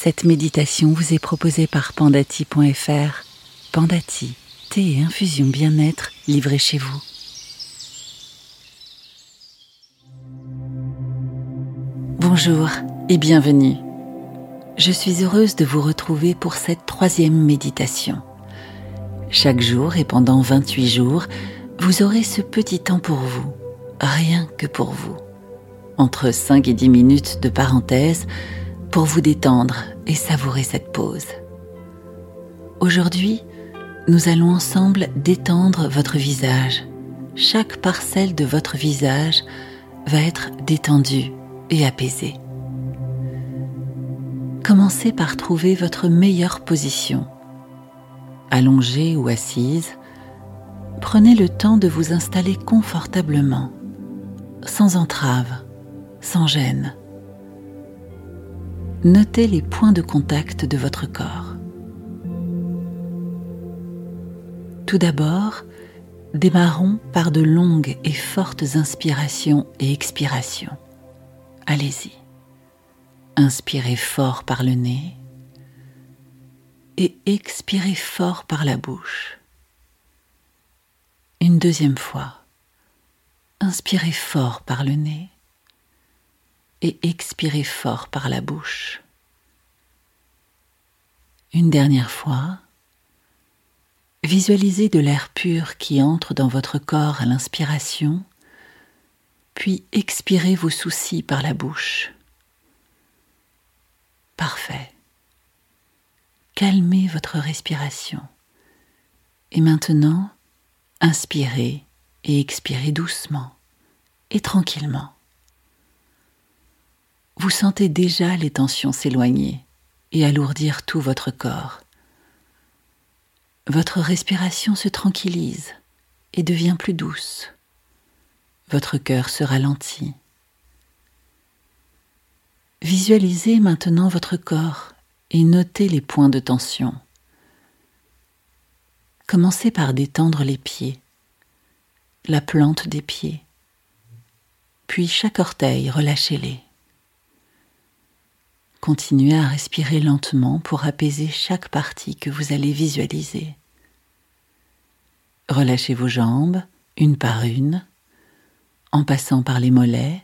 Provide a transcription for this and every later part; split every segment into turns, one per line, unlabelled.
Cette méditation vous est proposée par pandati.fr. Pandati, thé et infusion bien-être livrés chez vous. Bonjour et bienvenue. Je suis heureuse de vous retrouver pour cette troisième méditation. Chaque jour et pendant 28 jours, vous aurez ce petit temps pour vous, rien que pour vous. Entre 5 et 10 minutes de parenthèse pour vous détendre et savourer cette pause. Aujourd'hui, nous allons ensemble détendre votre visage. Chaque parcelle de votre visage va être détendue et apaisée. Commencez par trouver votre meilleure position. Allongée ou assise, prenez le temps de vous installer confortablement, sans entrave, sans gêne. Notez les points de contact de votre corps. Tout d'abord, démarrons par de longues et fortes inspirations et expirations. Allez-y. Inspirez fort par le nez et expirez fort par la bouche. Une deuxième fois. Inspirez fort par le nez et expirez fort par la bouche. Une dernière fois. Visualisez de l'air pur qui entre dans votre corps à l'inspiration, puis expirez vos soucis par la bouche. Parfait. Calmez votre respiration. Et maintenant, inspirez et expirez doucement et tranquillement. Vous sentez déjà les tensions s'éloigner et alourdir tout votre corps. Votre respiration se tranquillise et devient plus douce. Votre cœur se ralentit. Visualisez maintenant votre corps et notez les points de tension. Commencez par détendre les pieds, la plante des pieds, puis chaque orteil, relâchez-les. Continuez à respirer lentement pour apaiser chaque partie que vous allez visualiser. Relâchez vos jambes une par une, en passant par les mollets,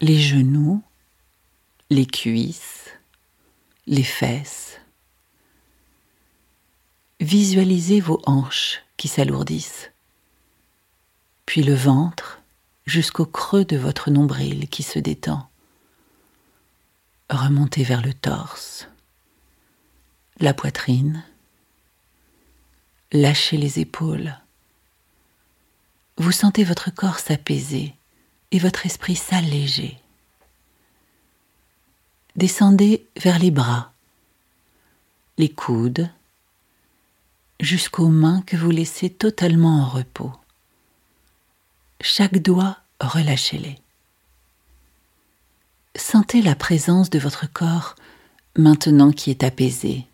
les genoux, les cuisses, les fesses. Visualisez vos hanches qui s'alourdissent, puis le ventre jusqu'au creux de votre nombril qui se détend. Remontez vers le torse, la poitrine, lâchez les épaules. Vous sentez votre corps s'apaiser et votre esprit s'alléger. Descendez vers les bras, les coudes, jusqu'aux mains que vous laissez totalement en repos. Chaque doigt, relâchez-les. Sentez la présence de votre corps maintenant qui est apaisé.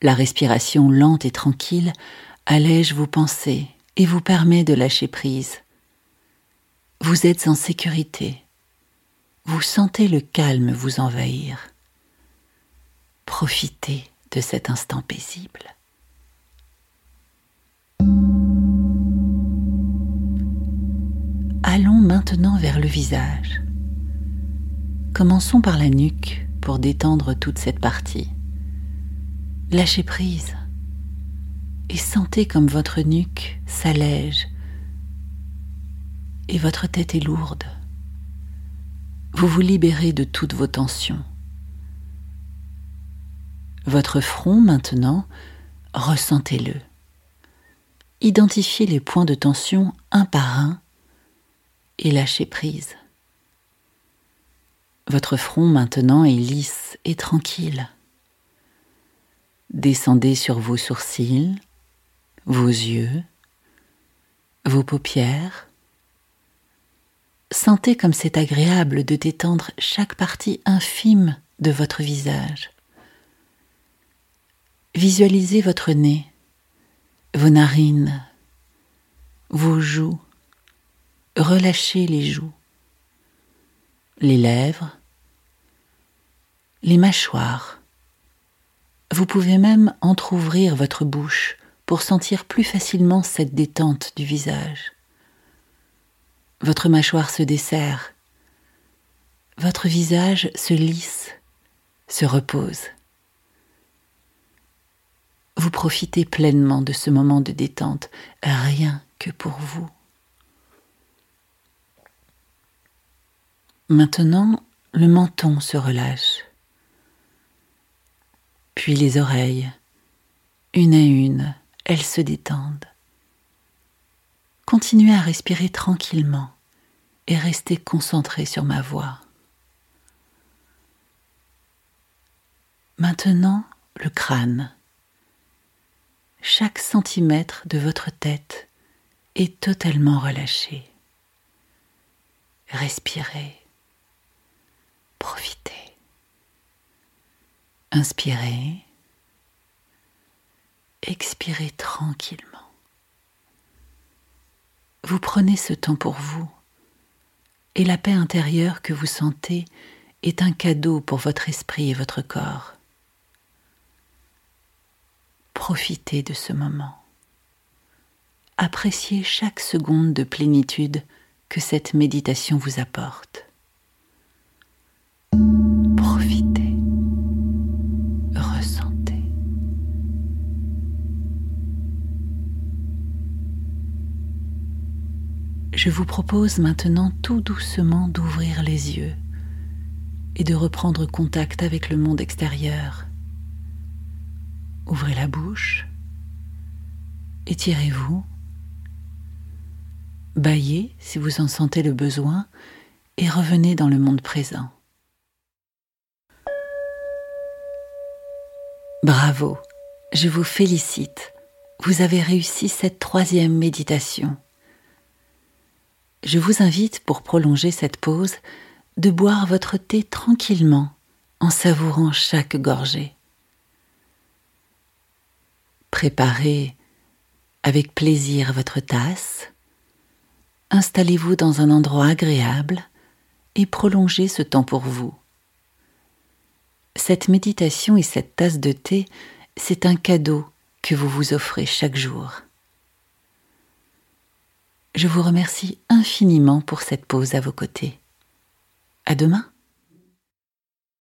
La respiration lente et tranquille allège vos pensées et vous permet de lâcher prise. Vous êtes en sécurité. Vous sentez le calme vous envahir. Profitez de cet instant paisible. Allons maintenant vers le visage. Commençons par la nuque pour détendre toute cette partie. Lâchez prise et sentez comme votre nuque s'allège et votre tête est lourde. Vous vous libérez de toutes vos tensions. Votre front maintenant, ressentez-le. Identifiez les points de tension un par un et lâchez prise. Votre front maintenant est lisse et tranquille. Descendez sur vos sourcils, vos yeux, vos paupières. Sentez comme c'est agréable de détendre chaque partie infime de votre visage. Visualisez votre nez, vos narines, vos joues. Relâchez les joues, les lèvres, les mâchoires. Vous pouvez même entr'ouvrir votre bouche pour sentir plus facilement cette détente du visage. Votre mâchoire se desserre, votre visage se lisse, se repose. Vous profitez pleinement de ce moment de détente, rien que pour vous. Maintenant, le menton se relâche, puis les oreilles, une à une, elles se détendent. Continuez à respirer tranquillement et restez concentré sur ma voix. Maintenant, le crâne. Chaque centimètre de votre tête est totalement relâché. Respirez. Profitez. Inspirez. Expirez tranquillement. Vous prenez ce temps pour vous, et la paix intérieure que vous sentez est un cadeau pour votre esprit et votre corps. Profitez de ce moment. Appréciez chaque seconde de plénitude que cette méditation vous apporte. Je vous propose maintenant tout doucement d'ouvrir les yeux et de reprendre contact avec le monde extérieur. Ouvrez la bouche, étirez-vous, baillez si vous en sentez le besoin et revenez dans le monde présent. Bravo, je vous félicite, vous avez réussi cette troisième méditation je vous invite, pour prolonger cette pause, de boire votre thé tranquillement en savourant chaque gorgée. Préparez avec plaisir votre tasse, installez-vous dans un endroit agréable et prolongez ce temps pour vous. Cette méditation et cette tasse de thé, c'est un cadeau que vous vous offrez chaque jour. Je vous remercie infiniment pour cette pause à vos côtés. À demain!